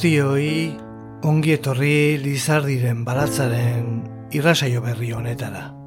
Guztioi ongi etorri Lizardiren balatzaren irrasaio berri honetara.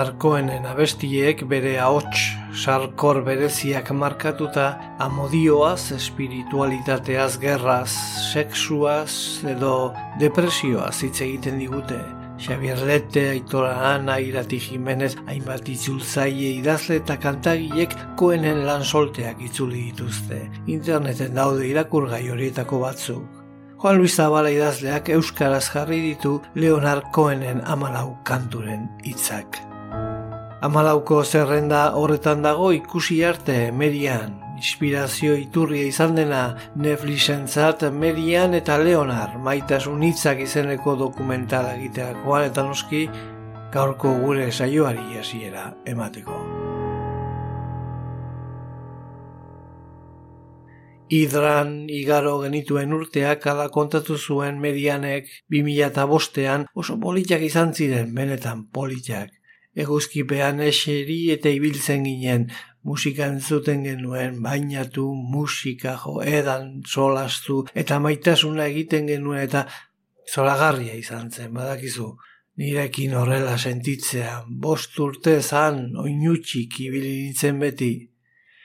Leonard Cohenen abestiek bere ahots sarkor bereziak markatuta amodioaz, espiritualitateaz, gerraz, sexuaz edo depresioaz hitz egiten digute. Xavier Lete, Aitora Ana, Irati Jimenez, hainbat itzultzaile idazle eta kantagiek Cohenen lan solteak itzuli dituzte. Interneten daude irakurgai horietako batzuk. Juan Luis Zabala idazleak euskaraz jarri ditu Leonard Cohenen amalau kanturen hitzak. Amalauko zerrenda horretan dago ikusi arte Merian, inspirazio iturria izan dena Netflixentzat Merian eta Leonar maitasun hitzak izeneko dokumentala egiterakoan eta noski gaurko gure saioari hasiera emateko. Idran igaro genituen urteak ala kontatu zuen Merianek 2005ean oso politak izan ziren, benetan politak eguzkipean eseri eta ibiltzen ginen, musika entzuten genuen, bainatu, musika jo, edan, solastu, eta maitasuna egiten genuen, eta zoragarria izan zen, badakizu. Nirekin horrela sentitzea, bost urte zan, oinutxik ibili nintzen beti.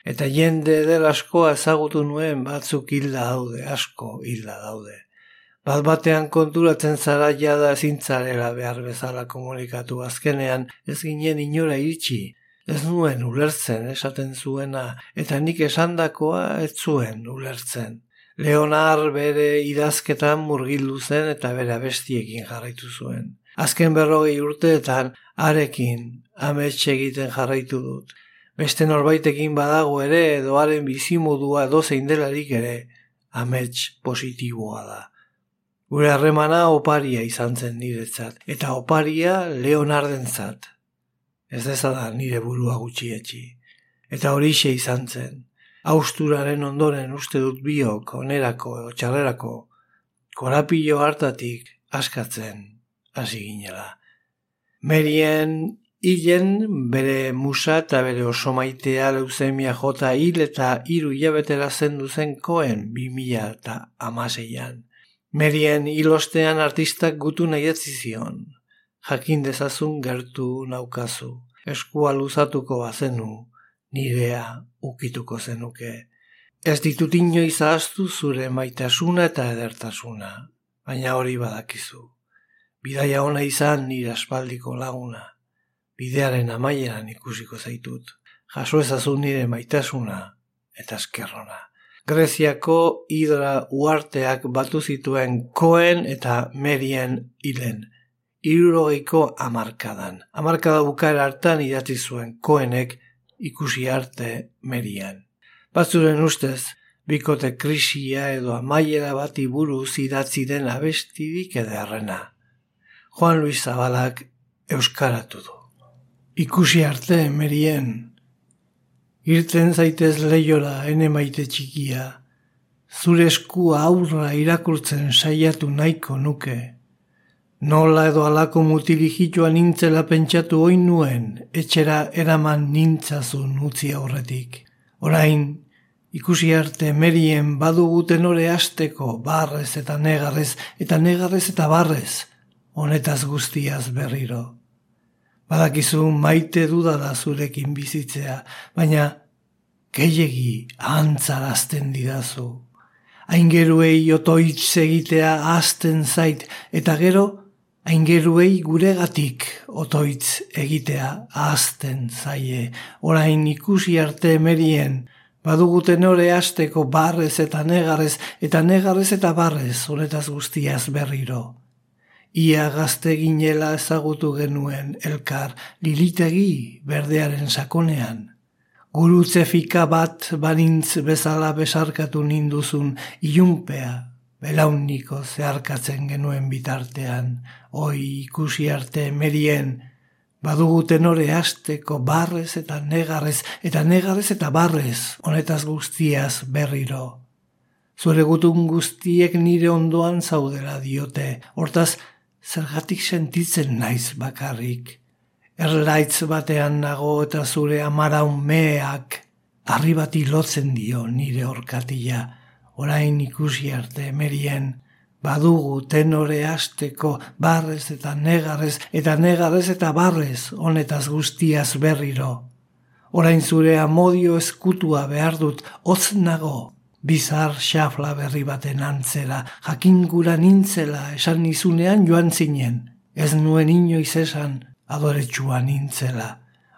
Eta jende del askoa ezagutu nuen batzuk hilda daude, asko hilda daude. Bat batean konturatzen zara jada zintzarela behar bezala komunikatu azkenean ez ginen inora iritsi. Ez nuen ulertzen esaten zuena eta nik esandakoa ez zuen ulertzen. Leonar bere idazketan murgildu zen eta bere bestiekin jarraitu zuen. Azken berrogei urteetan arekin amets egiten jarraitu dut. Beste norbaitekin badago ere edoaren bizimodua dozein delarik ere amets positiboa da. Gure harremana oparia izan zen niretzat, eta oparia Leonardentzat. Ez dezada nire burua gutxietxi. Eta horixe izan zen. Austuraren ondoren uste dut biok, onerako, txarrerako, korapillo hartatik askatzen hasi ginela. Merien hilen bere musa eta bere oso maitea leuzemia jota hil eta hiru hilabetera zendu zen koen bi mila eta amaseian. Merien ilostean artistak gutu nahi zion. Jakin dezazun gertu naukazu. Eskua luzatuko bazenu, nirea ukituko zenuke. Ez ditut inoiz ahaztu zure maitasuna eta edertasuna, baina hori badakizu. Bidaia ona izan nire aspaldiko laguna. Bidearen amaieran ikusiko zaitut. Jaso ezazun nire maitasuna eta eskerrona. Greziako hidra uarteak batu zituen koen eta merien hilen. Irurogeiko amarkadan. Amarkada bukaera hartan idatzi zuen koenek ikusi arte merian. Batzuren ustez, bikote krisia edo amaiera bati buruz idatzi den abestidik ederrena. Juan Luis Zabalak euskaratu du. Ikusi arte merien irten zaitez leiora ene maite txikia, zure eskua aurra irakurtzen saiatu nahiko nuke. Nola edo alako mutilijitoa nintzela pentsatu oin nuen, etxera eraman nintzazun utzi aurretik. Orain, ikusi arte merien badugu tenore asteko barrez eta negarrez eta negarrez eta barrez, honetaz guztiaz berriro. Badakizu maite dudala zurekin bizitzea, baina gehiegi antzarazten didazu. Aingeruei otoitz egitea azten zait, eta gero aingeruei guregatik otoitz egitea azten zaie. Orain ikusi arte merien, Badugu tenore asteko barrez eta negarrez, eta negarrez eta barrez, honetaz guztiaz berriro. Ia gazte ginela ezagutu genuen elkar lilitegi berdearen sakonean. Gurutze fika bat banintz bezala besarkatu ninduzun ilunpea, belauniko zeharkatzen genuen bitartean, oi ikusi arte merien, Badugu tenore asteko barrez eta negarrez, eta negarrez eta barrez, honetaz guztiaz berriro. Zure gutun guztiek nire ondoan zaudera diote, hortaz zergatik sentitzen naiz bakarrik. Erlaitz batean nago eta zure amaraun meak, arribati lotzen dio nire orkatila, orain ikusi arte merien, badugu tenore asteko barrez eta negarrez eta negarrez eta barrez honetaz guztiaz berriro. Orain zure amodio eskutua behar dut hotz nago, bizar xafla berri baten antzera, jakingura nintzela esan nizunean joan zinen, ez nuen inoiz esan adoretsua nintzela.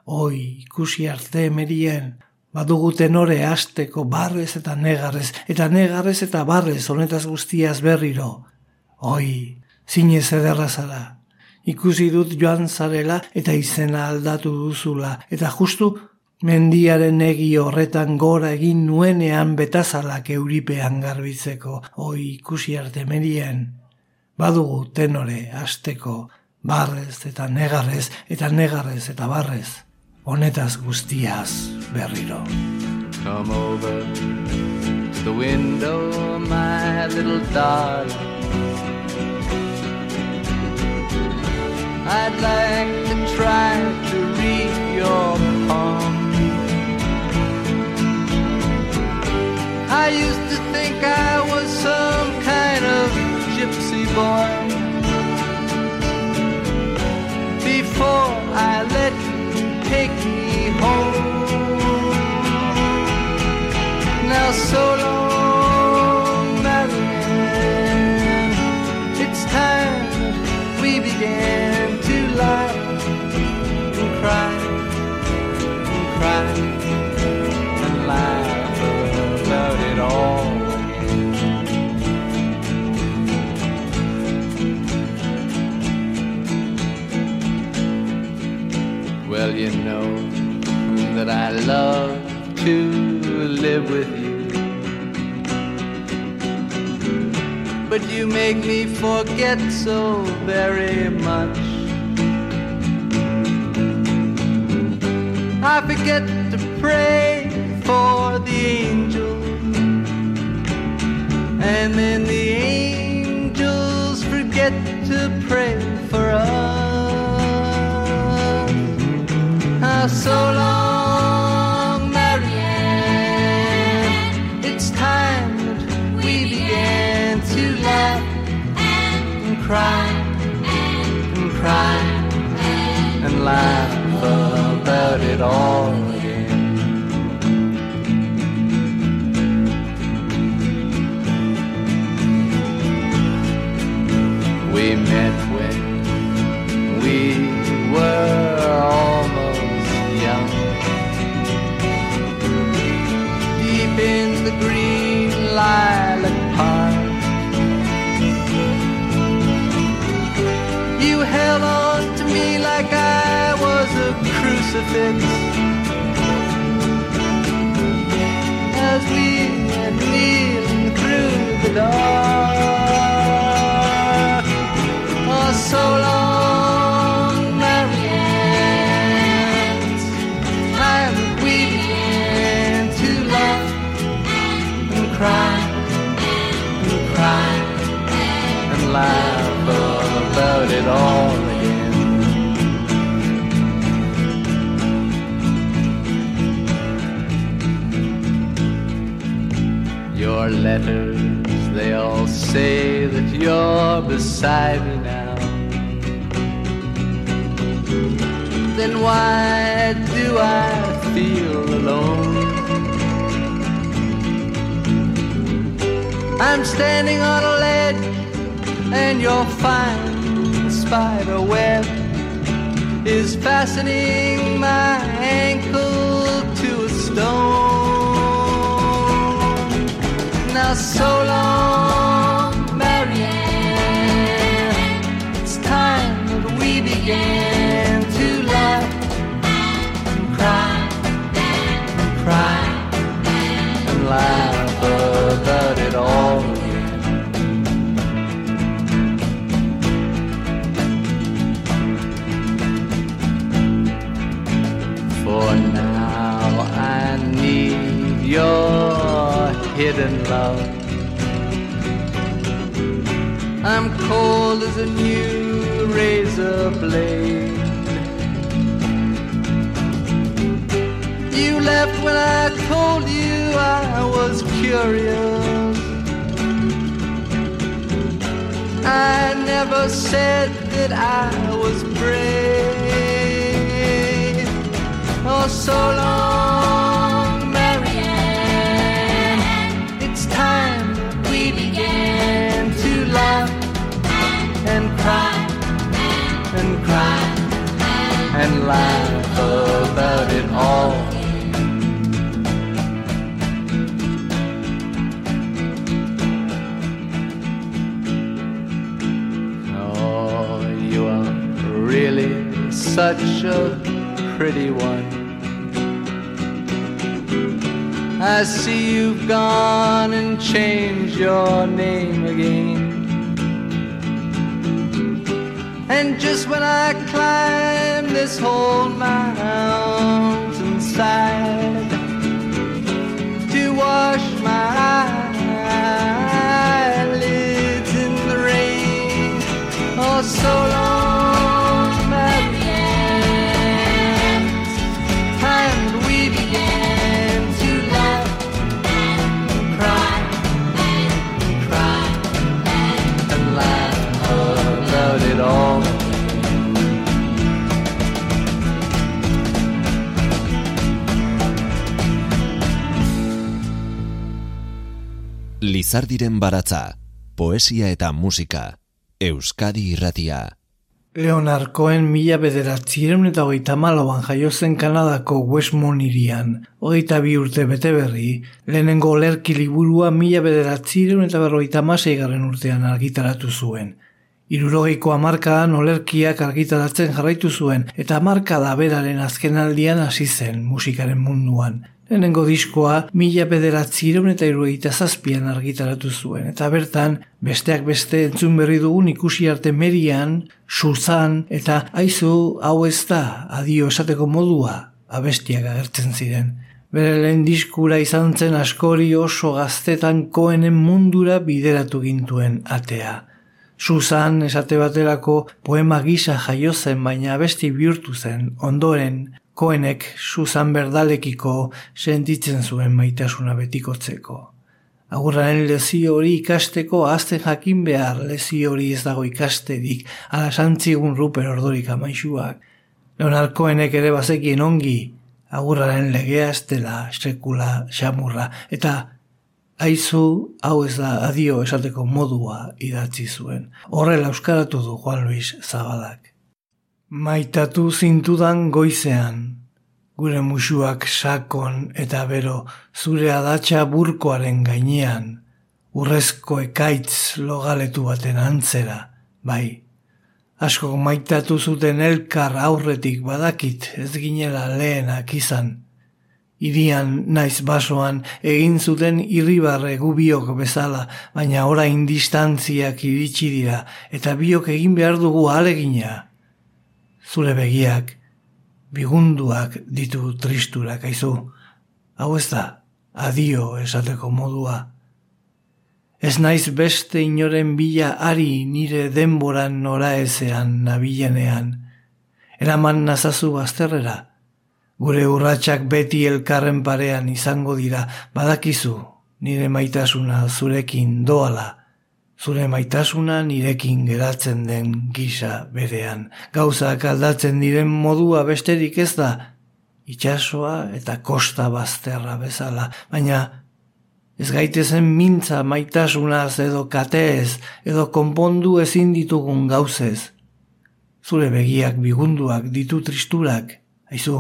Oi, ikusi arte emerien, badugu tenore asteko barrez eta negarrez, eta negarrez eta barrez honetaz guztiaz berriro. Oi, zinez ederra zara. Ikusi dut joan zarela eta izena aldatu duzula, eta justu mendiaren egi horretan gora egin nuenean betazalak euripean garbitzeko. Oi, ikusi arte merien, badugu tenore asteko barrez eta negarrez, eta negarrez eta barrez honetaz guztiaz berriro. Come over to the window, my little darling. I'd like to try to read your I used to think I was some kind of gypsy boy. Before I let you take me home. Now so long, love to live with you. But you make me forget so very much. I forget to pray for the angels, and then the angels forget to pray for us ah, so long, cry and cry and laugh about it all your hidden love. I'm cold as a new razor blade. You left when I told you I was curious. I never said that I was brave. Oh, so long, and cry and cry and laugh about it all. Oh, you are really such a pretty one. I see you've gone and changed your name again. And just when I climb this whole mountainside to wash my eyelids in the rain, oh, so long, Lizardiren baratza, poesia eta musika, Euskadi irratia. Leonard Cohen mila bederatzireun eta hogeita malauan jaio zen Kanadako Westmont irian. Hogeita bi urte bete berri, lehenengo olerki liburua mila bederatzireun eta berrogeita garren urtean argitaratu zuen. Irurogeiko amarkadan olerkiak argitaratzen jarraitu zuen eta amarkada beraren azkenaldian hasi zen musikaren munduan. Lehenengo diskoa mila bederatzireun eta irurogeita zazpian argitaratu zuen eta bertan besteak beste entzun berri dugun ikusi arte merian, Suzan eta aizu hau ez da adio esateko modua abestiak agertzen ziren. Bere lehen diskura izan zen askori oso gaztetan koenen mundura bideratu gintuen atea. Susan esate baterako poema gisa jaio zen baina abesti bihurtu zen ondoren koenek Susan berdalekiko sentitzen zuen maitasuna betikotzeko. Agurraren lezio hori ikasteko azten jakin behar lezio hori ez dago ikasterik ala santzigun ruper ordorik amaixuak. Leonard Cohenek ere bazekien ongi agurraren legea ez dela sekula xamurra eta Aizu, hau ez da adio esateko modua idatzi zuen. Horrela euskaratu du Juan Luis Zabalak. Maitatu zintudan goizean, gure musuak sakon eta bero zure adatsa burkoaren gainean, urrezko ekaitz logaletu baten antzera, bai. Asko maitatu zuten elkar aurretik badakit ez ginela lehenak izan, Irian naiz basoan egin zuten irribarre gubiok bezala, baina orain distantziak iritsi dira eta biok egin behar dugu alegina. Zure begiak, bigunduak ditu tristurak aizu. Hau ez da, adio esateko modua. Ez naiz beste inoren bila ari nire denboran nora ezean nabilenean. Eraman nazazu bazterrera, Gure urratsak beti elkarren parean izango dira, badakizu, nire maitasuna zurekin doala, Zure maitasuna nirekin geratzen den gisa berean. Gauzak aldatzen diren modua besterik ez da, itxasoa eta kosta bazterra bezala, baina ez gaitezen mintza maitasunaz edo kateez edo konpondu ezin ditugun gauzez. Zure begiak bigunduak ditu tristurak, haizu,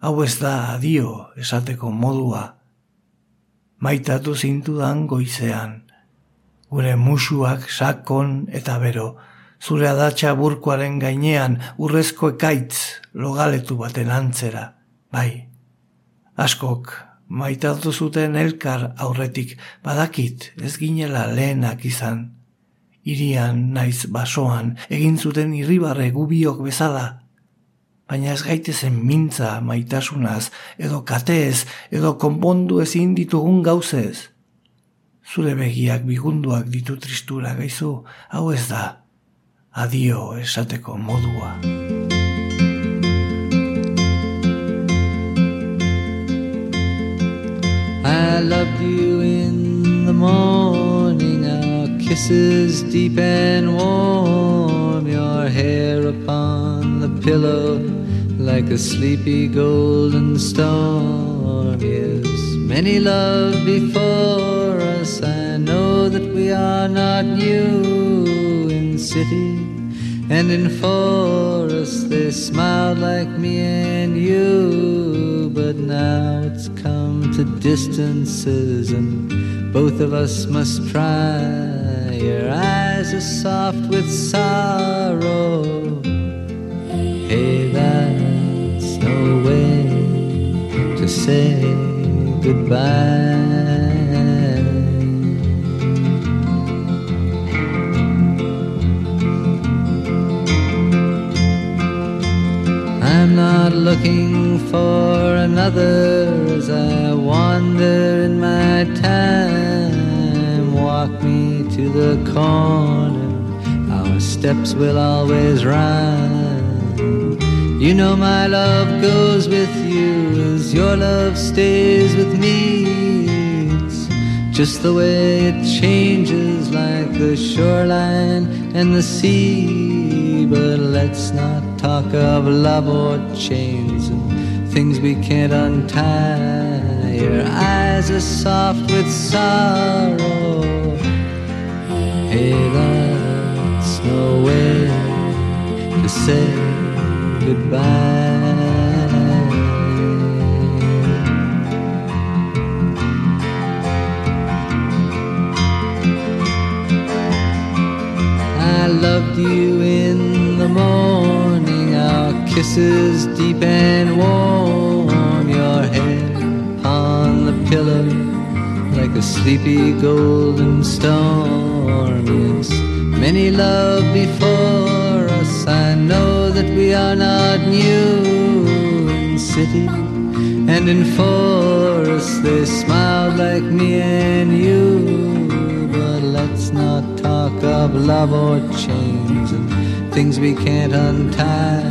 hau ez da adio esateko modua. Maitatu zintudan goizean gure musuak sakon eta bero, zure adatxa burkoaren gainean urrezko ekaitz logaletu baten antzera, bai. Askok, maitatu zuten elkar aurretik, badakit ez ginela lehenak izan. Irian naiz basoan, egin zuten irribarre gubiok bezala, baina ez gaitezen mintza maitasunaz, edo kateez, edo konpondu ezin ditugun gauzez. Zure begiak bigunduak ditu tristura gaizu, hau ez da, adio esateko modua. I loved you in the morning, our kisses deep and warm, your hair upon the pillow like a sleepy golden storm. Yes, many love before us, are not new in city and in forest. They smiled like me and you but now it's come to distances and both of us must try your eyes are soft with sorrow. Hey that's no way to say goodbye I'm not looking for another as I wander in my time. Walk me to the corner, our steps will always rhyme. You know my love goes with you as your love stays with me. Just the way it changes like the shoreline and the sea. But let's not talk of love or chains and things we can't untie. Your eyes are soft with sorrow. Hey, that's no way to say goodbye. I loved you in the morning, our kisses deep and warm, your head on the pillow like a sleepy golden storm. Yes, many love before us, I know that we are not new in city and in forest they smiled like me and you. Let's not talk of love or chains and things we can't untie.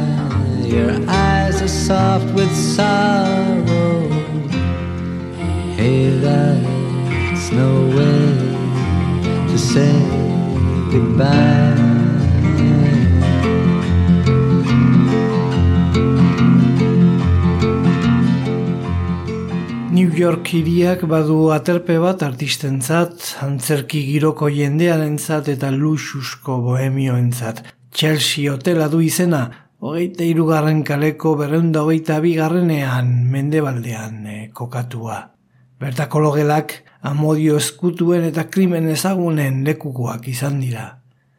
Your eyes are soft with sorrow. Hey, that's no way to say goodbye. New York hiriak badu aterpe bat artistentzat, antzerki giroko jendearentzat eta luxusko bohemioentzat. Chelsea hotela du izena, hogeita irugarren kaleko berreunda hogeita bigarrenean mendebaldean eh, kokatua. Bertako logelak amodio eskutuen eta krimen ezagunen lekukoak izan dira.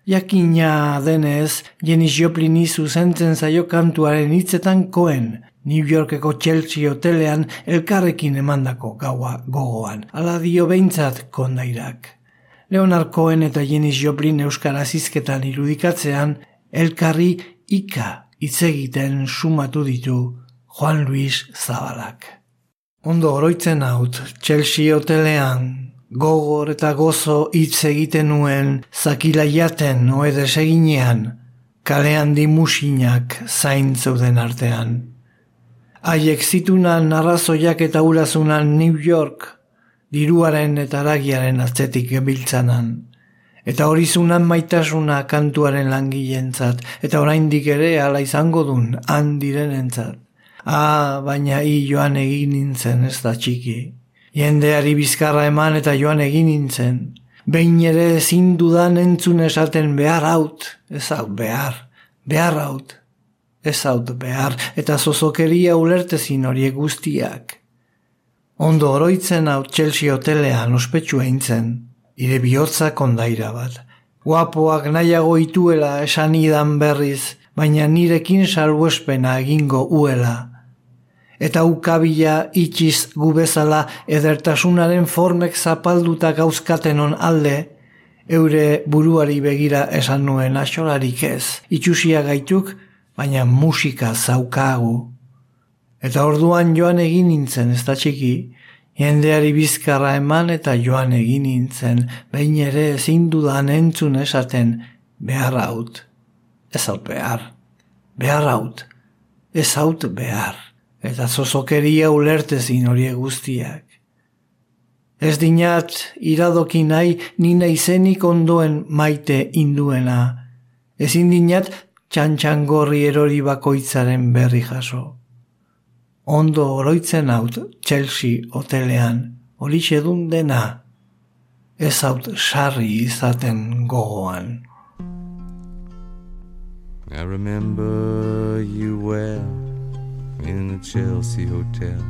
Jakina denez, Janis Joplini zuzentzen zaio kantuaren hitzetan koen, New Yorkeko Chelsea hotelean elkarrekin emandako gaua gogoan. Ala dio behintzat kondairak. Leonard Cohen eta Janis Joplin euskaraz izketan irudikatzean, elkarri ika hitz egiten sumatu ditu Juan Luis Zabalak. Ondo oroitzen haut, Chelsea hotelean, gogor eta gozo hitz egiten nuen, zakila jaten oedes eginean, kalean dimusinak zain zeuden artean. Haiek zitunan arrazoiak eta urazunan New York, diruaren eta aragiaren atzetik gebiltzanan. Eta hori zunan maitasuna kantuaren langilentzat, eta oraindik ere ala izango dun handirenentzat. Ah, baina hi joan egin nintzen ez da txiki. Jendeari bizkarra eman eta joan egin nintzen. Behin ere ezin dudan entzun esaten behar haut, ez haut behar, behar haut, ez haut behar, eta zozokeria ulertezin horiek guztiak. Ondo oroitzen hau Chelsea hotelean ospetsu eintzen, ire bihotza kondaira bat. Guapoak nahiago ituela esan idan berriz, baina nirekin salbuespena egingo uela. Eta ukabila itxiz gubezala edertasunaren formek zapalduta gauzkatenon alde, eure buruari begira esan nuen asolarik ez, itxusia gaituk, baina musika zaukagu. Eta orduan joan egin nintzen, ez da txiki, jendeari bizkarra eman eta joan egin nintzen, behin ere ezin dudan entzun esaten, behar haut, ez haut behar, behar haut, ez haut behar, eta zozokeria ulertezin horiek guztiak. Ez dinat iradoki nahi nina izenik ondoen maite induena, ezin dinat txantxangorri erori bakoitzaren berri jaso ondo oroitzen haut Chelsea hotelean, horixe dun dena, ez haut sarri izaten gogoan. I remember you well in the Chelsea hotel.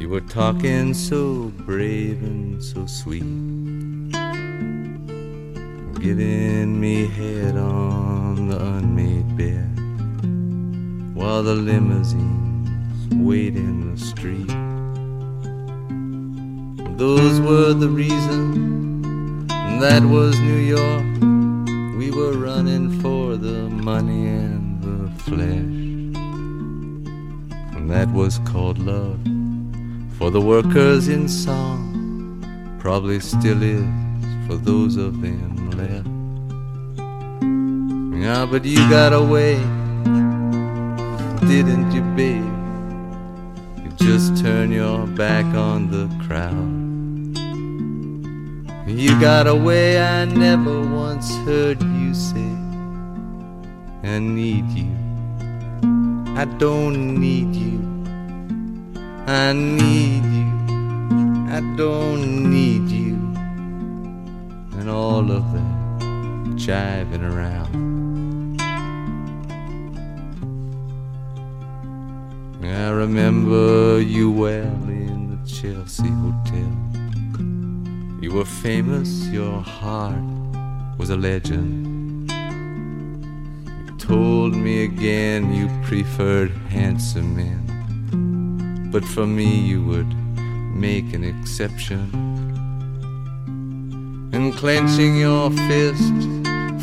You were talking so brave and so sweet. Giving me head on the unmade bed while the limousines wait in the street. Those were the reasons, that was New York. We were running for the money and the flesh. And that was called love for the workers in song. Probably still is for those of them. Yeah, but you got away, didn't you, babe? You just turn your back on the crowd. You got away, I never once heard you say. I need you. I don't need you. I need you. I don't need you. And all of that jiving around. I remember you well in the Chelsea Hotel. You were famous, your heart was a legend. You told me again you preferred handsome men, but for me you would make an exception. And clenching your fist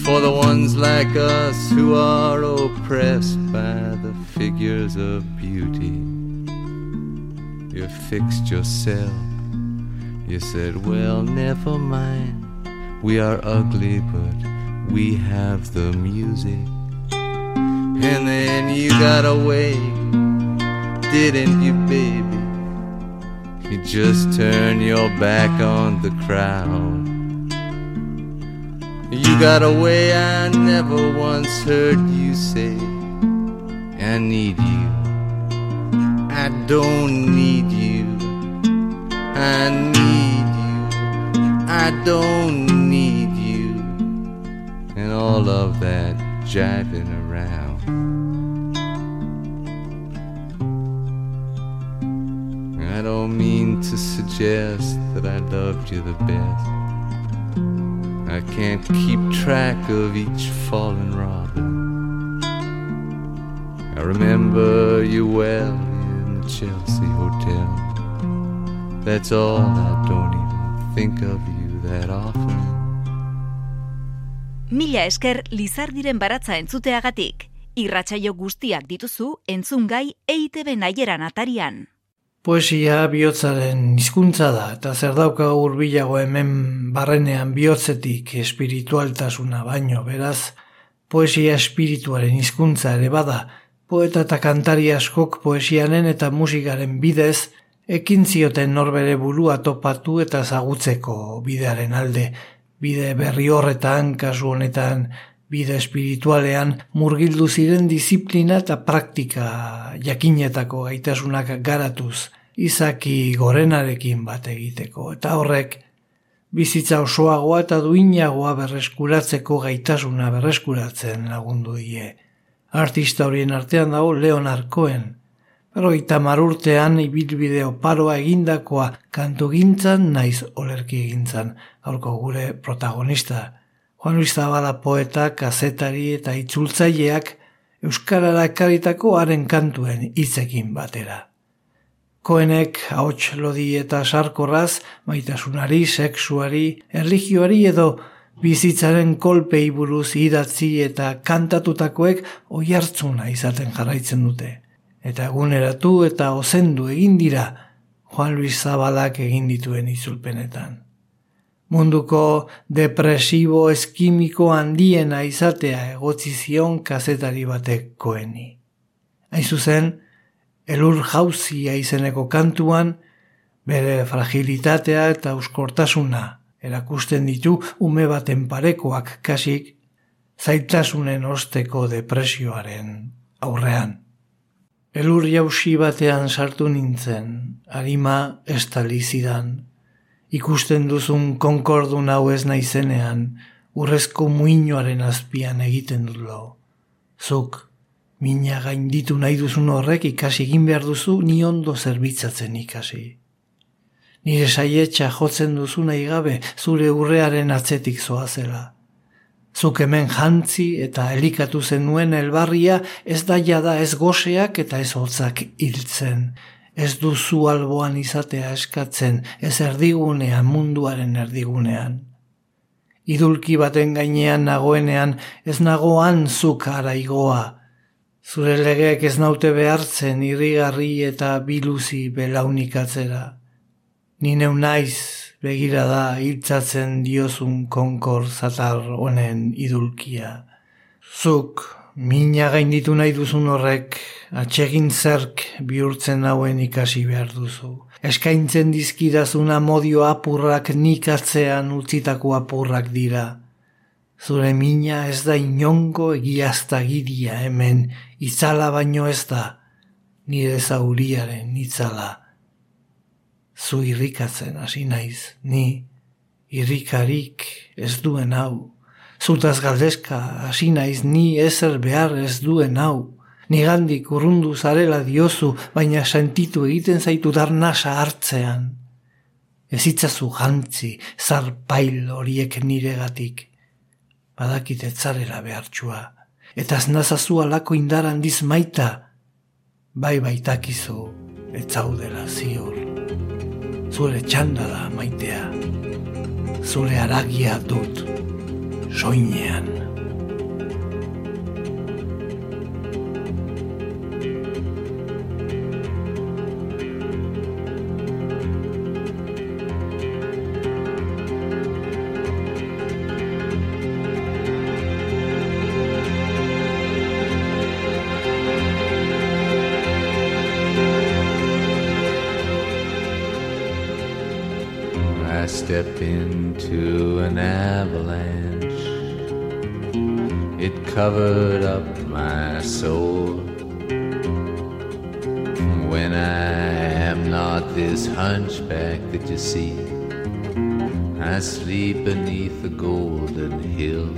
for the ones like us who are oppressed by the figures of beauty. You fixed yourself. You said, Well, never mind. We are ugly, but we have the music. And then you got away, didn't you, baby? You just turned your back on the crowd. You got a way I never once heard you say. I need you. I don't need you. I need you. I don't need you. And all of that jiving around. I don't mean to suggest that I loved you the best. I can't keep track of each fallen robin. I remember you well in the Chelsea Hotel. That's all, I don't even think of you that often. Mila esker Lizardiren baratza entzuteagatik. Irratsaio guztiak dituzu entzungai EITB naieran atarian. Poesia bihotzaren hizkuntza da, eta zer dauka urbilago hemen barrenean bihotzetik espiritualtasuna baino, beraz, poesia espirituaren hizkuntza ere bada, poeta eta kantari askok poesianen eta musikaren bidez, ekin zioten norbere burua topatu eta zagutzeko bidearen alde, Bide berri horretan, kasu honetan, bide espiritualean, murgildu ziren disiplina eta praktika jakinetako gaitasunak garatuz, izaki gorenarekin bat egiteko, eta horrek bizitza osoagoa eta duinagoa berreskuratzeko gaitasuna berreskuratzen lagundu die. Artista horien artean dago Leonard Cohen. Pero itamar urtean ibilbide oparoa egindakoa kantu gintzan naiz olerki egintzan, gaurko gure protagonista. Juan Luis Zabala poeta, kazetari eta itzultzaileak Euskarara ekaritako haren kantuen hitzekin batera. Koenek ahots lodi eta sarkorraz, maitasunari, sexuari, erligioari edo bizitzaren kolpei buruz idatzi eta kantatutakoek oihartzuna izaten jarraitzen dute. Eta eguneratu eta ozendu egin dira Juan Luis Zabalak egin dituen izulpenetan. Munduko depresibo eskimiko handiena izatea egotzi zion kazetari batek koeni. Hain zuzen, elur jauzia izeneko kantuan, bere fragilitatea eta euskortasuna erakusten ditu ume baten parekoak kasik, zaitasunen osteko depresioaren aurrean. Elur jausi batean sartu nintzen, harima estalizidan, ikusten duzun konkordun hau ez naizenean, urrezko muinoaren azpian egiten dut Zuk, Mina gainditu nahi duzun horrek ikasi egin behar duzu ni ondo zerbitzatzen ikasi. Nire saietxa jotzen duzu nahi gabe zure urrearen atzetik zoa zela. Zuk hemen jantzi eta elikatu zenuen elbarria ez da jada ez goseak eta ez hotzak hiltzen. Ez duzu alboan izatea eskatzen ez erdigunean munduaren erdigunean. Idulki baten gainean nagoenean ez nagoan zuk araigoa, Zure legeek ez naute behartzen irrigarri eta biluzi belaunikatzera. Ni neu naiz begira da hiltzatzen diozun konkor zatar honen idulkia. Zuk, mina gainditu nahi duzun horrek, atsegin zerk bihurtzen hauen ikasi behar duzu. Eskaintzen dizkidazuna modio apurrak nik atzean utzitako apurrak dira. Zure mina ez da inongo egiazta gidia hemen itzala baino ez da, nire zauriaren itzala. Zu irrikatzen hasi naiz, ni irrikarik ez duen hau. Zutaz galdeska hasi naiz ni ezer behar ez duen hau. Nigandik urrundu zarela diozu, baina sentitu egiten zaitu darnasa hartzean. Ez itzazu jantzi, zarpail horiek niregatik. Badakit etzarela behartxua eta aznazazu alako indar handiz maita, bai baitakizu etzaudela ziur. Zure txanda da maitea, zure aragia dut 少年。Sleep beneath the golden hill.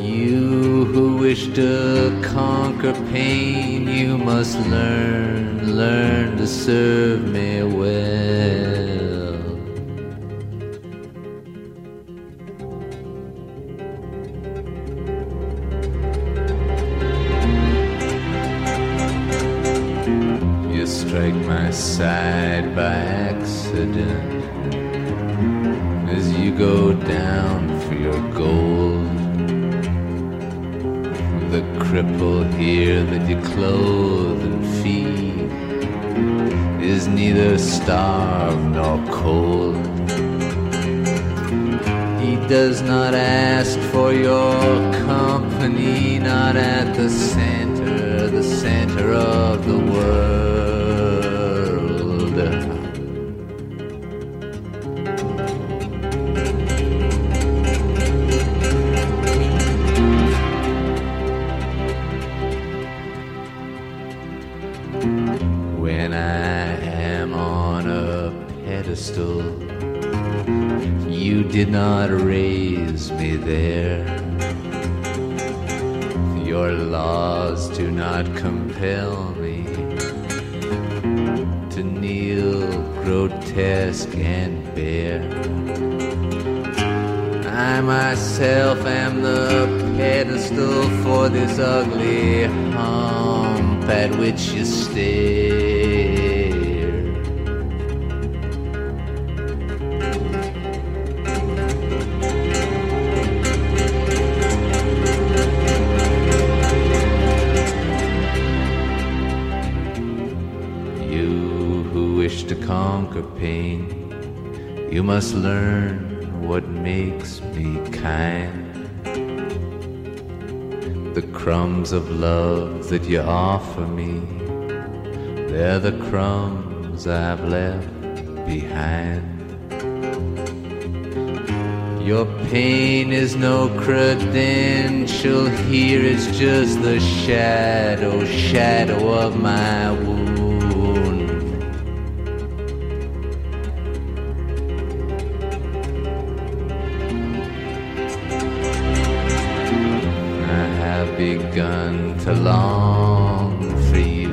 You who wish to conquer pain, you must learn, learn to serve me well. The cripple here that you clothe and feed is neither starved nor cold. He does not ask for your company, not at the center, the center of the world. Not raise me there. Your laws do not compel me to kneel grotesque and bare. I myself am the pedestal for this ugly hump at which you stare. Conquer pain, you must learn what makes me kind. The crumbs of love that you offer me, they're the crumbs I've left behind. Your pain is no credential here, it's just the shadow, shadow of my wound. Begun to long for you.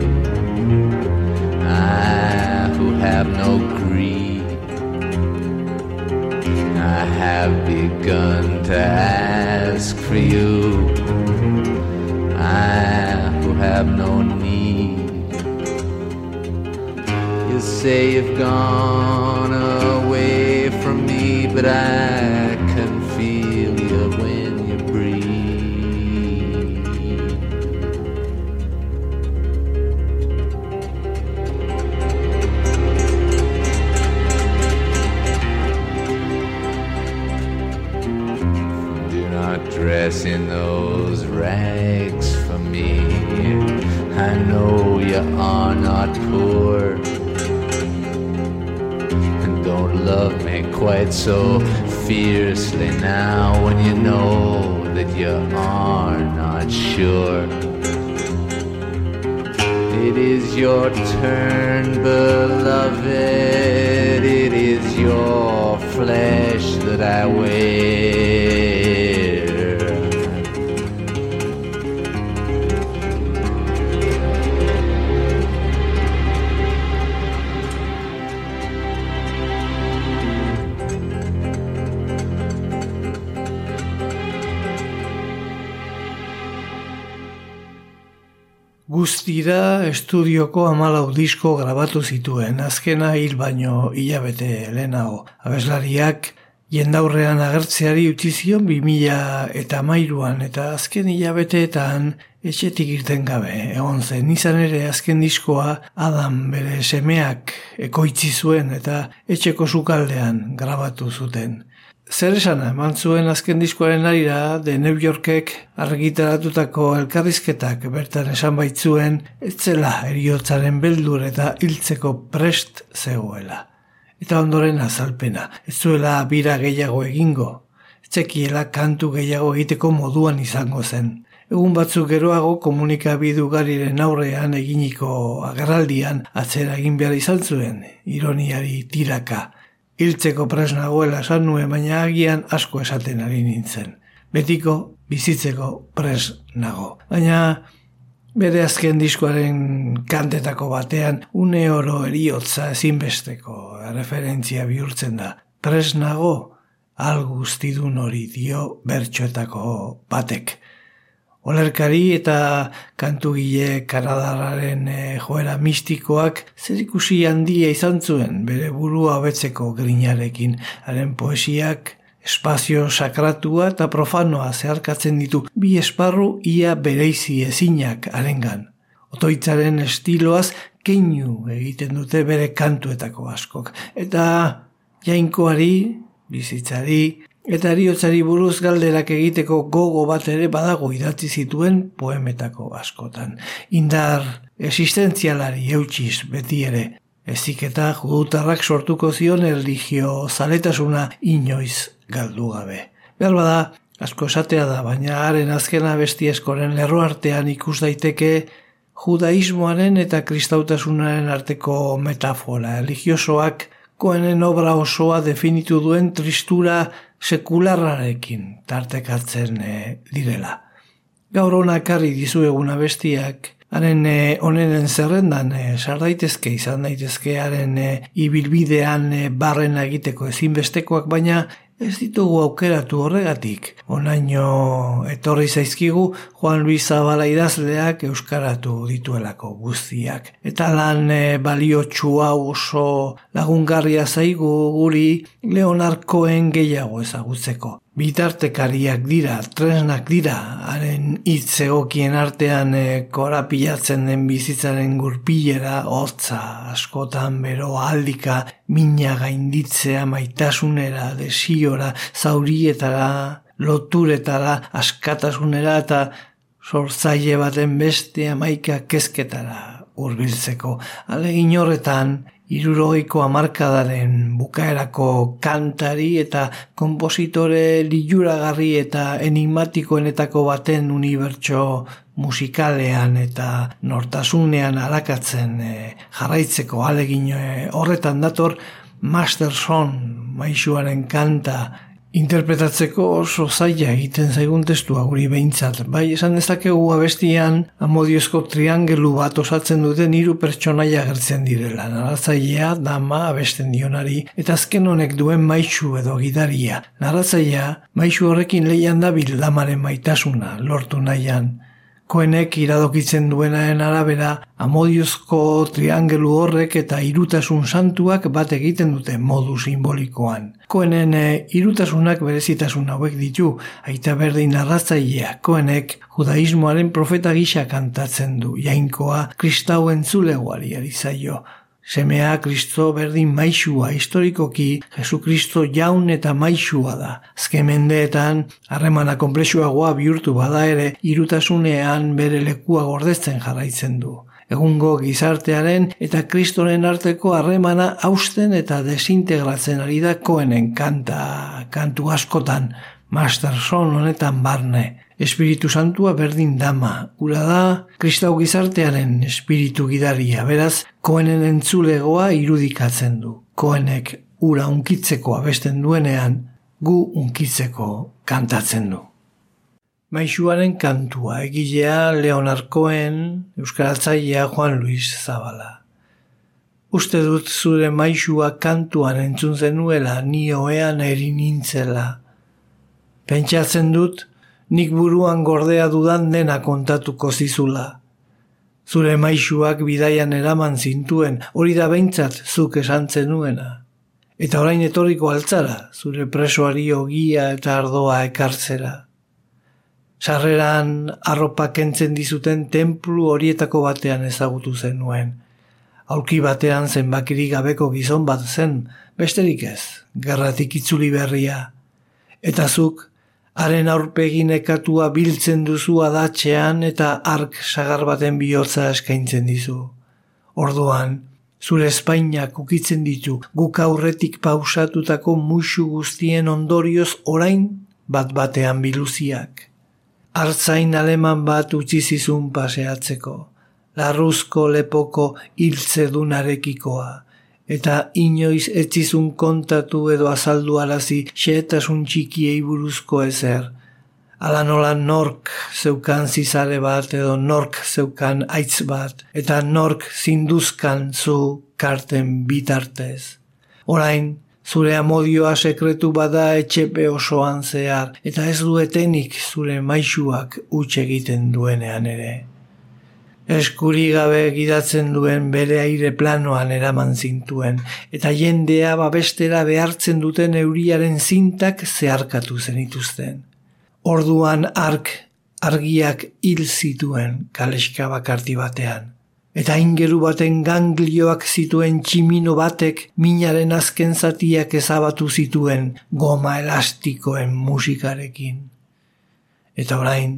I who have no greed. I have begun to ask for you. I who have no need. You say you've gone away from me, but I not poor. And don't love me quite so fiercely now when you know that you are not sure. It is your turn, beloved. It is your flesh that I wear. Guztira estudioko amalau disko grabatu zituen, azkena hil baino hilabete lehenago. Abeslariak jendaurrean agertzeari utzi zion 2000 eta mairuan eta azken hilabeteetan etxetik irten gabe. Egon zen, izan ere azken diskoa Adam bere semeak ekoitzi zuen eta etxeko sukaldean grabatu zuten. Zer esan, eman zuen azken diskoaren arira, de New Yorkek argitaratutako elkarrizketak bertan esan baitzuen, etzela eriotzaren beldur eta hiltzeko prest zegoela. Eta ondoren azalpena, ez zuela bira gehiago egingo, etxekiela kantu gehiago egiteko moduan izango zen. Egun batzuk geroago komunikabidu gariren aurrean eginiko agerraldian atzera egin behar izan zuen, ironiari tiraka, hiltzeko pres nagoela esan nuen, baina agian asko esaten ari nintzen. Betiko bizitzeko pres nago. Baina bere azken diskoaren kantetako batean une oro eriotza ezinbesteko referentzia bihurtzen da. Pres nago al guztidun hori dio bertxoetako batek. Olerkari eta kantugile kanadararen e, joera mistikoak zer ikusi handia izan zuen bere burua hobetzeko grinarekin. Haren poesiak espazio sakratua eta profanoa zeharkatzen ditu bi esparru ia bereizi ezinak arengan. Otoitzaren estiloaz keinu egiten dute bere kantuetako askok. Eta jainkoari, bizitzari, Eta eriotzari buruz galderak egiteko gogo bat ere badago idatzi zituen poemetako askotan. Indar existentzialari eutxiz beti ere. Ezik eta judutarrak sortuko zion erligio zaletasuna inoiz galdu gabe. Behar bada, asko esatea da, baina haren azkena besti eskoren lerro artean ikus daiteke judaismoaren eta kristautasunaren arteko metafora. Religiosoak koenen obra osoa definitu duen tristura sekularrarekin tartekatzen e, direla. Gaur honakarri dizueguna bestiak, haren e, onenen zerrendan e, sar daitezke, izan daitezke haren e, ibilbidean e, barren egiteko ezinbestekoak, baina Ez ditugu aukeratu horregatik. Onaino etorri zaizkigu Juan Luis Zabala idazleak euskaratu dituelako guztiak. Eta lan e, baliotsua oso lagungarria zaigu guri Leonarkoen gehiago ezagutzeko bitartekariak dira, tresnak dira, haren hitz egokien artean e, korapilatzen den bizitzaren gurpilera, hotza, askotan bero aldika, mina gainditzea maitasunera, desiora, zaurietara, loturetara, askatasunera eta sortzaile baten beste amaika kezketara urbiltzeko. Alegin horretan, irurogeiko amarkadaren bukaerako kantari eta kompositore liuragarri eta enigmatikoenetako baten unibertso musikalean eta nortasunean alakatzen e, jarraitzeko. Alegin e, horretan dator Masterson maixuaren kanta interpretatzeko oso zaila egiten zaigun testua guri behintzat. Bai, esan dezakegu abestian amodiozko triangelu bat osatzen duten hiru pertsonaia agertzen direla. Naratzailea, dama, abesten dionari, eta azken honek duen maisu edo gidaria. Naratzailea, maisu horrekin lehian dabil damaren maitasuna, lortu nahian koenek iradokitzen duenaren arabera amodiozko triangelu horrek eta irutasun santuak bat egiten dute modu simbolikoan. Koenen e, irutasunak berezitasun hauek ditu, aita berdin arrazailea, koenek judaismoaren profeta gisa kantatzen du, jainkoa kristauen zuleguari ari zaio. Semea Kristo berdin maixua historikoki Jesu Kristo jaun eta maixua da. Azken mendeetan harremana konplexuagoa bihurtu bada ere irutasunean bere lekua gordetzen jarraitzen du. Egungo gizartearen eta kristoren arteko harremana hausten eta desintegratzen ari da koenen kanta, kantu askotan, Masterson honetan barne. Espiritu Santua berdin dama, ura da kristau gizartearen espiritu gidaria, beraz, koenen entzulegoa irudikatzen du. Koenek ura unkitzeko abesten duenean, gu unkitzeko kantatzen du. Maixuaren kantua egilea Leonarkoen, Euskaratzailea Juan Luis Zabala. Uste dut zure maixua kantuan entzun zenuela ni oean eri nintzela. Pentsatzen dut, nik buruan gordea dudan dena kontatuko zizula. Zure maixuak bidaian eraman zintuen, hori da behintzat zuk esan zenuena. Eta orain etorriko altzara, zure presoari ogia eta ardoa ekartzera. Sarreran arropa kentzen dizuten templu horietako batean ezagutu zenuen. Aurki batean zenbakiri gabeko gizon bat zen, besterik ez, gerratik itzuli berria. Eta zuk, haren aurpegin ekatua biltzen duzu adatxean eta ark sagar baten bihotza eskaintzen dizu. Orduan, zure espainak ukitzen ditu guk aurretik pausatutako musu guztien ondorioz orain bat batean biluziak. Artzain aleman bat utzi zizun paseatzeko, larruzko lepoko hiltzedunarekikoa eta inoiz etzizun kontatu edo azaldu arazi xeetasun txikiei buruzko ezer. Ala nola nork zeukan zizare bat edo nork zeukan aitz bat, eta nork zinduzkan zu karten bitartez. Orain, zure amodioa sekretu bada etxepe osoan zehar, eta ez duetenik zure maixuak utxe egiten duenean ere eskuri gabe gidatzen duen bere aire planoan eraman zintuen, eta jendea babestera behartzen duten euriaren zintak zeharkatu zenituzten. Orduan ark argiak hil zituen kaleska bakarti batean, eta ingeru baten ganglioak zituen tximino batek minaren azken zatiak ezabatu zituen goma elastikoen musikarekin. Eta orain,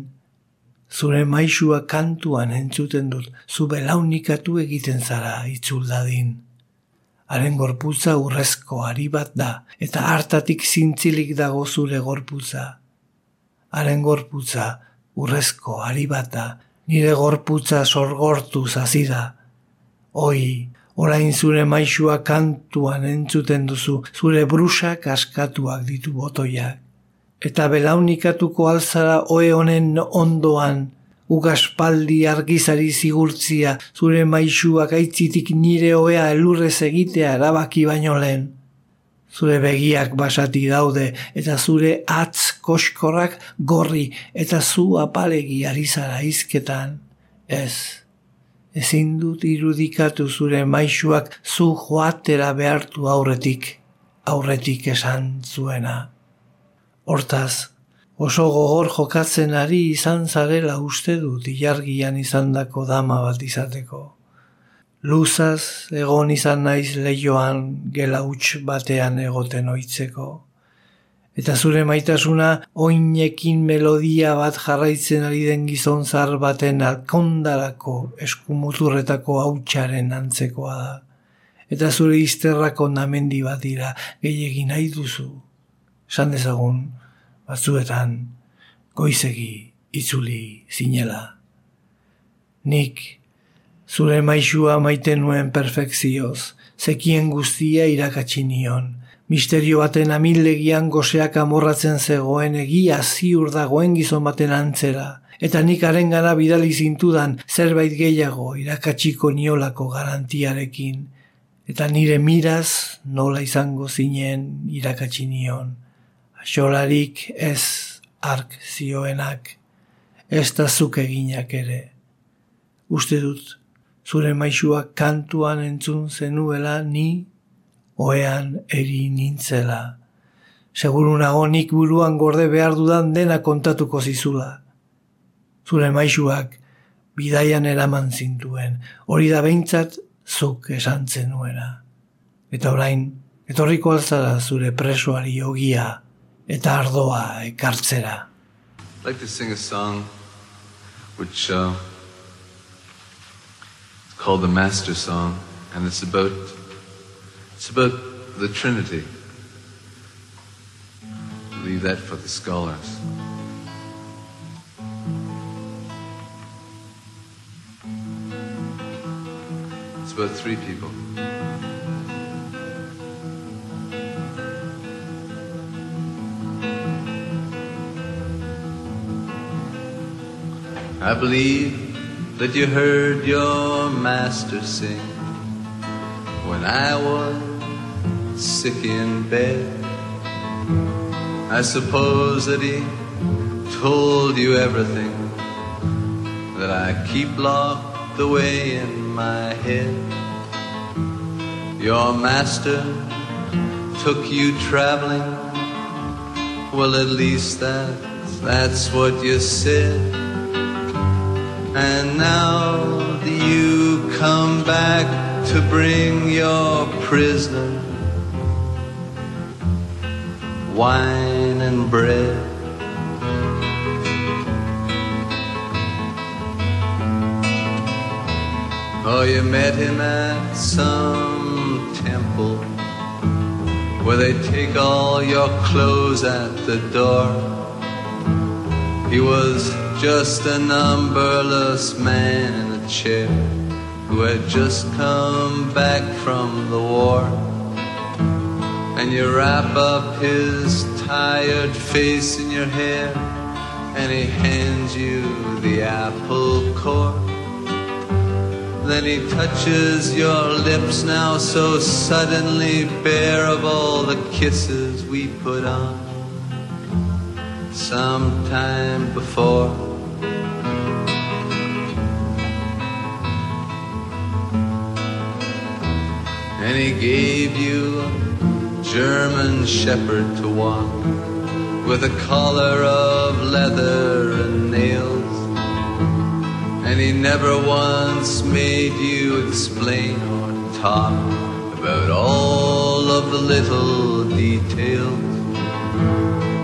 zure maisua kantuan entzuten dut, zu belaunikatu egiten zara itzuldadin. Haren gorputza urrezko ari bat da, eta hartatik zintzilik dago zure gorputza. Haren gorputza urrezko ari bat da, nire gorputza sorgortu zazida. Oi, Orain zure maixua kantuan entzuten duzu, zure brusak askatuak ditu botoiak. Eta belaunikatuko alzara oe honen ondoan, ugaspaldi argizari zigurtzia, zure maixuak aitzitik nire oea elurrez egitea erabaki baino lehen. Zure begiak basati daude eta zure atz koskorrak gorri eta zu apalegi ari zara izketan. Ez, ezin dut irudikatu zure maixuak zu joatera behartu aurretik, aurretik esan zuena. Hortaz, oso gogor jokatzen ari izan zarela uste dut ilargian izandako dama bat izateko. Luzaz egon izan naiz leioan gela huts batean egoten oitzeko. Eta zure maitasuna oinekin melodia bat jarraitzen ari den gizon zar baten alkondarako eskumuturretako hautsaren antzekoa da. Eta zure izterrako namendi bat dira gehiagin nahi duzu. San dezagun, batzuetan goizegi itzuli zinela. Nik zure maixua maite nuen perfekzioz, zekien guztia irakatsi nion, misterio baten amildegian goseak amorratzen zegoen egia ziur dagoen gizon baten antzera, eta nik arengana bidali zintudan zerbait gehiago irakatsiko niolako garantiarekin, eta nire miraz nola izango zinen irakatsi nion. Xolarik ez ark zioenak, ez da zuk eginak ere. Uste dut, zure maixua kantuan entzun zenuela ni, oean eri nintzela. Seguru nago nik buruan gorde behar dudan dena kontatuko zizula. Zure maixuak bidaian eraman zintuen, hori da behintzat zuk esan zenuena. Eta orain, etorriko alzara zure presoari ogia, eta ardoa ekartzera. I'd like to sing a song which uh, is called the Master Song, and it's about it's about the Trinity. Leave that for the scholars. It's about three people. I believe that you heard your master sing when I was sick in bed. I suppose that he told you everything that I keep locked away in my head. Your master took you traveling. Well, at least that's, that's what you said. And now you come back to bring your prisoner wine and bread. Oh, you met him at some temple where they take all your clothes at the door. He was just a numberless man in a chair who had just come back from the war. And you wrap up his tired face in your hair, and he hands you the apple core. Then he touches your lips now so suddenly bare of all the kisses we put on sometime before. And he gave you a German shepherd to walk with a collar of leather and nails. And he never once made you explain or talk about all of the little details,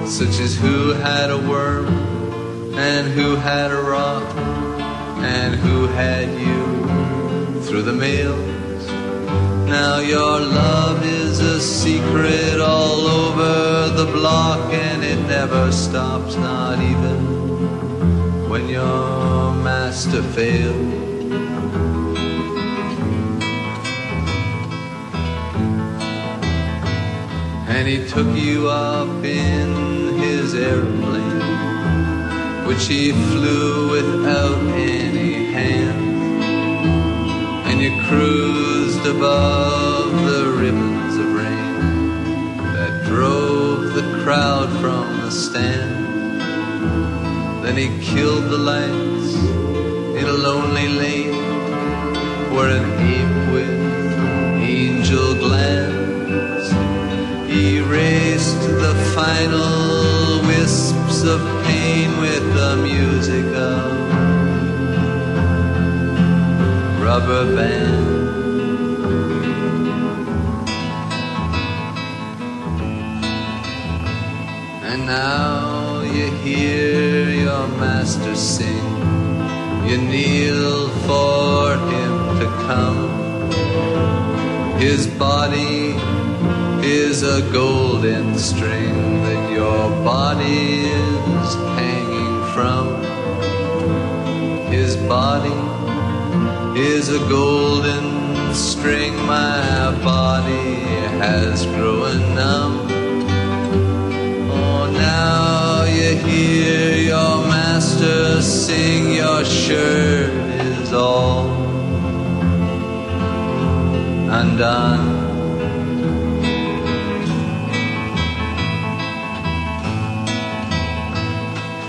such as who had a worm and who had a rock and who had you through the mails. Now your love is a secret all over the block and it never stops, not even when your master failed, And he took you up in his airplane, which he flew without any hands. And you cruised above the ribbons of rain that drove the crowd from the stand. Then he killed the lights in a lonely lane where an ape with angel glance erased the final wisps of pain with the music of rubber band. Now you hear your master sing. You kneel for him to come. His body is a golden string that your body is hanging from. His body is a golden string my body has grown numb. Shirt is all undone.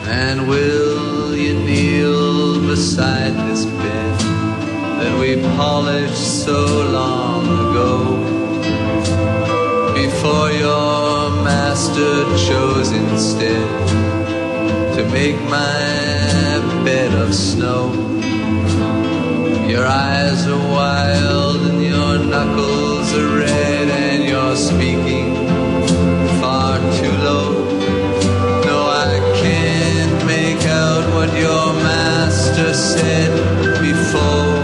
And will you kneel beside this bed that we polished so long ago? Before your master chose instead to make my bed of snow. Your eyes are wild and your knuckles are red and you're speaking far too low. No, I can't make out what your master said before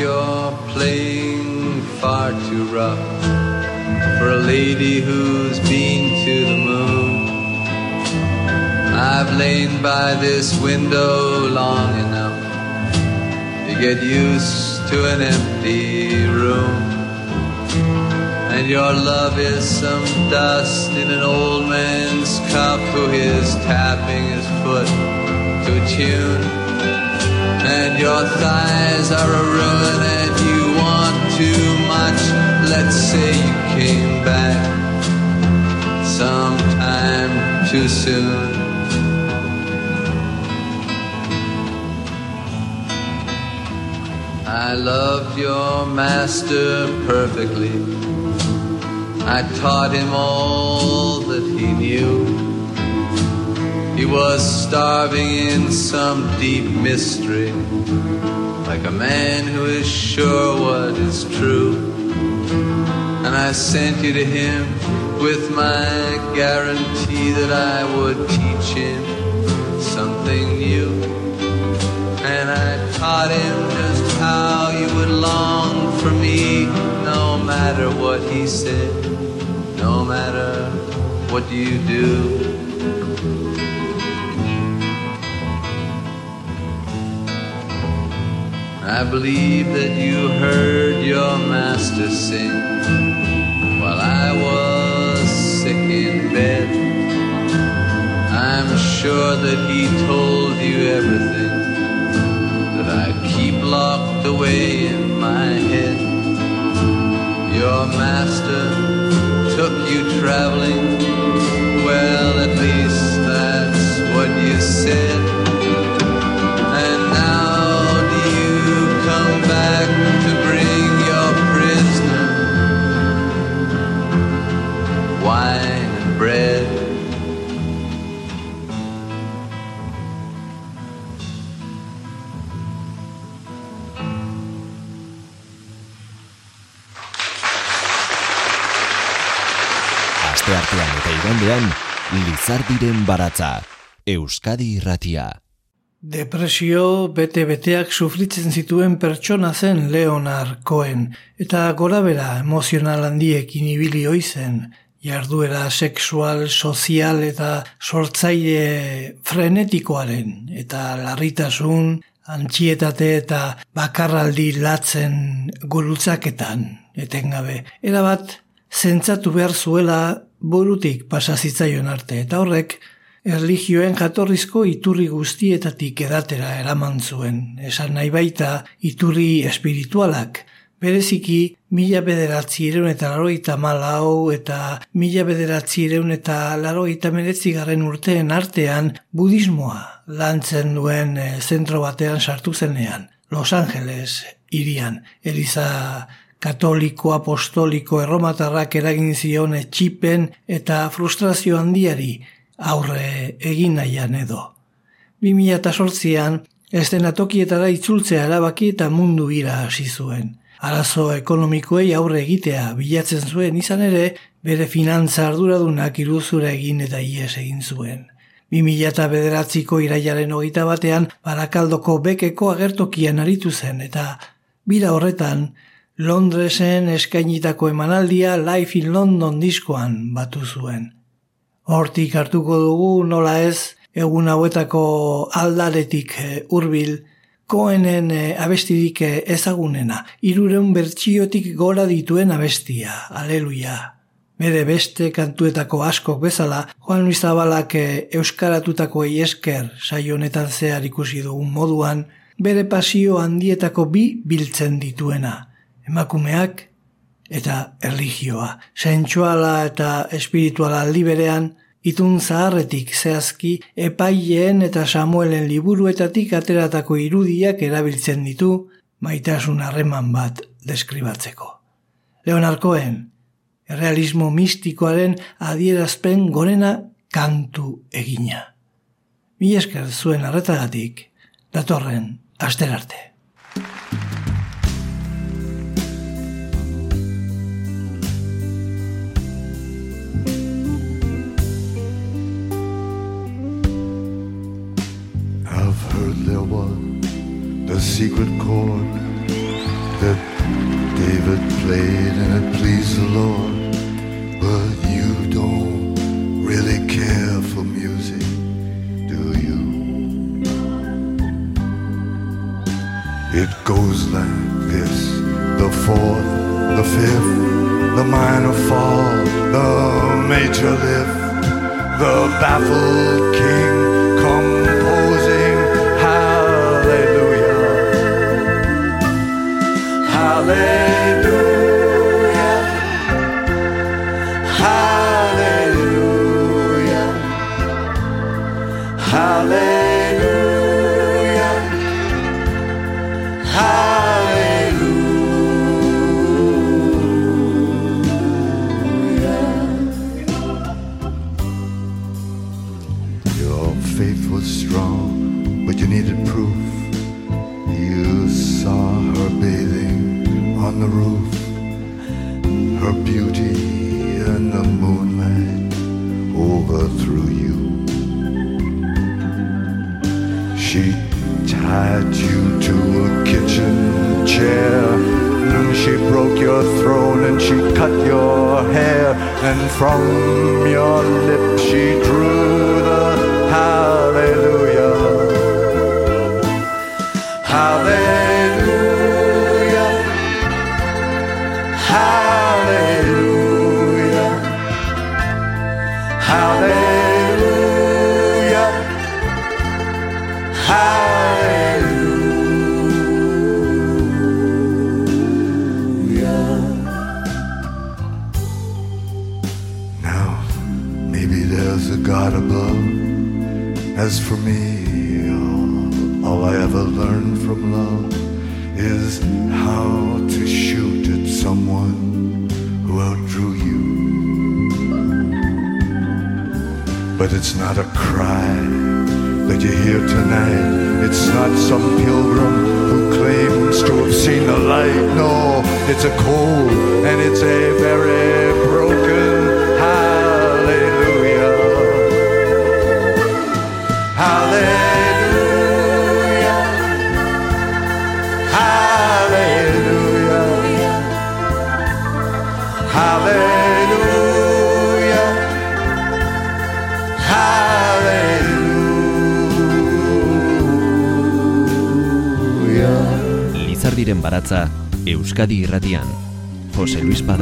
you're playing far too rough for a lady who's been to the moon. I've lain by this window long enough to get used to an empty room. And your love is some dust in an old man's cup who is tapping his foot to a tune. And your thighs are a ruin and you want too much. Let's say you came back sometime too soon. I loved your master perfectly. I taught him all that he knew. He was starving in some deep mystery, like a man who is sure what is true. And I sent you to him with my guarantee that I would teach him something new. And I taught him just how you would long for me, no matter what he said, no matter what you do. I believe that you heard your master sing while I was sick in bed. I'm sure that he told you everything that I keep locked away in my head. Your master took you traveling. Well, at least that's what you said. Bread? Aste artean eta igandean, Lizardiren baratza, Euskadi irratia. Depresio bete-beteak sufritzen zituen pertsona zen Leonard Cohen, eta gorabera emozional handiekin ibili zen jarduera sexual, sozial eta sortzaile frenetikoaren eta larritasun, antxietate eta bakarraldi latzen gurutzaketan, etengabe. Era bat, zentzatu behar zuela burutik pasazitzaion arte, eta horrek, erligioen jatorrizko iturri guztietatik edatera eraman zuen, esan nahi baita iturri espiritualak, bereziki mila bederatzi ireun eta laroita malau eta mila bederatzi ireun eta meretzi garren urteen artean budismoa lantzen duen e, zentro batean sartu zenean. Los Angeles irian, Eliza katoliko, apostoliko, erromatarrak eragin zion etxipen eta frustrazio handiari aurre egin nahian edo. 2008an, ez dena tokietara itzultzea erabaki eta mundu ira hasi zuen. Arazo ekonomikoei aurre egitea bilatzen zuen izan ere, bere finantza arduradunak iruzura egin eta ies egin zuen. 2000 eta bederatziko iraiaren hogeita batean, barakaldoko bekeko agertokian aritu zen eta bira horretan, Londresen eskainitako emanaldia Life in London diskoan batu zuen. Hortik hartuko dugu nola ez, egun hauetako aldaretik eh, hurbil koenen e, abestirik eh, ezagunena, irureun bertxiotik gora dituen abestia, aleluia. Bere beste kantuetako askok bezala, Juan Luis Zabalak eh, euskaratutako esker saionetan zehar ikusi dugun moduan, bere pasio handietako bi biltzen dituena, emakumeak eta erligioa, sentsuala eta espirituala aldi berean, Itun zaharretik zehazki epaileen eta Samuelen liburuetatik ateratako irudiak erabiltzen ditu maitasun harreman bat deskribatzeko. Leonarkoen, errealismo mistikoaren adierazpen gorena kantu egina. Mi esker zuen arretagatik, datorren asterarte. Minor fall, the major lift, the baffled king and she cut your hair, and from your lips she drew. Cadí Radián. José Luis Paz.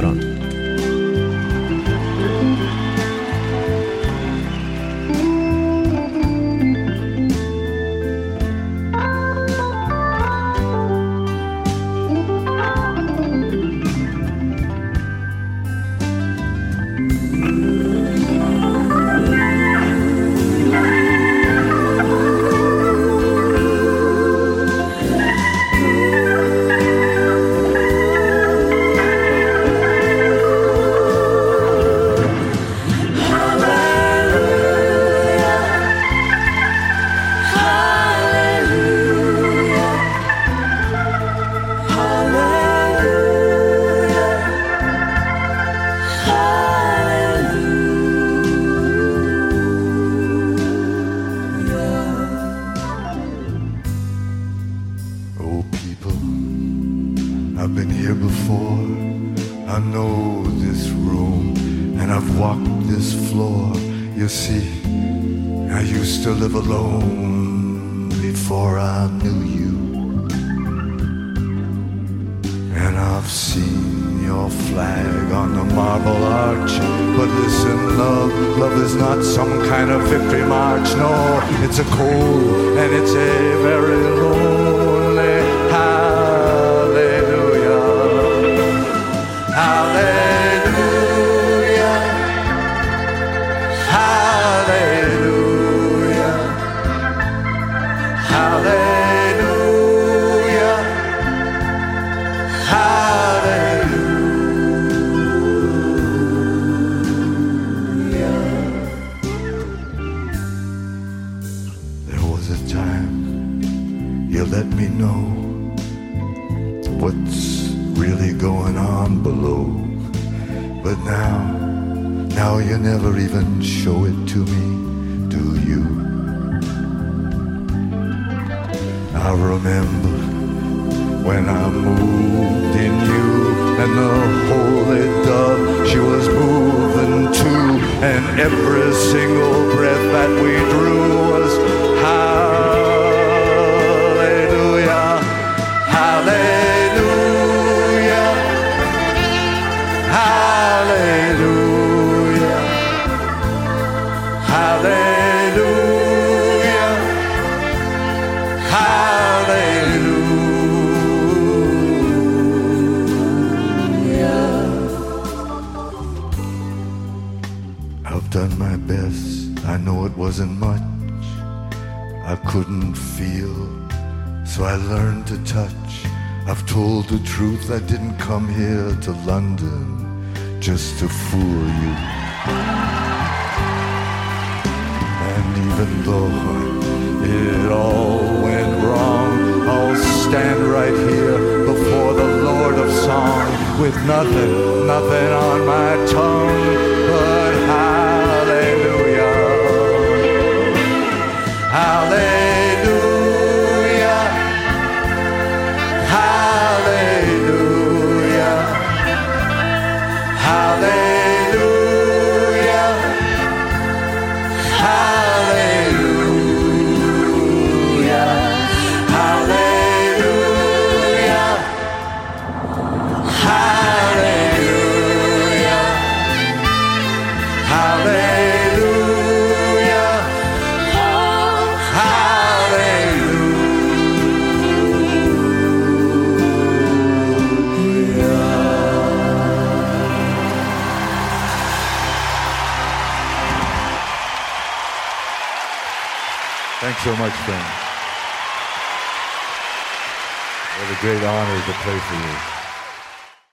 truth, I didn't come here to London just to fool you. And even though it all went wrong, I'll stand right here before the Lord of Song with nothing, nothing on my tongue. much, friend. What a great honor to play for you.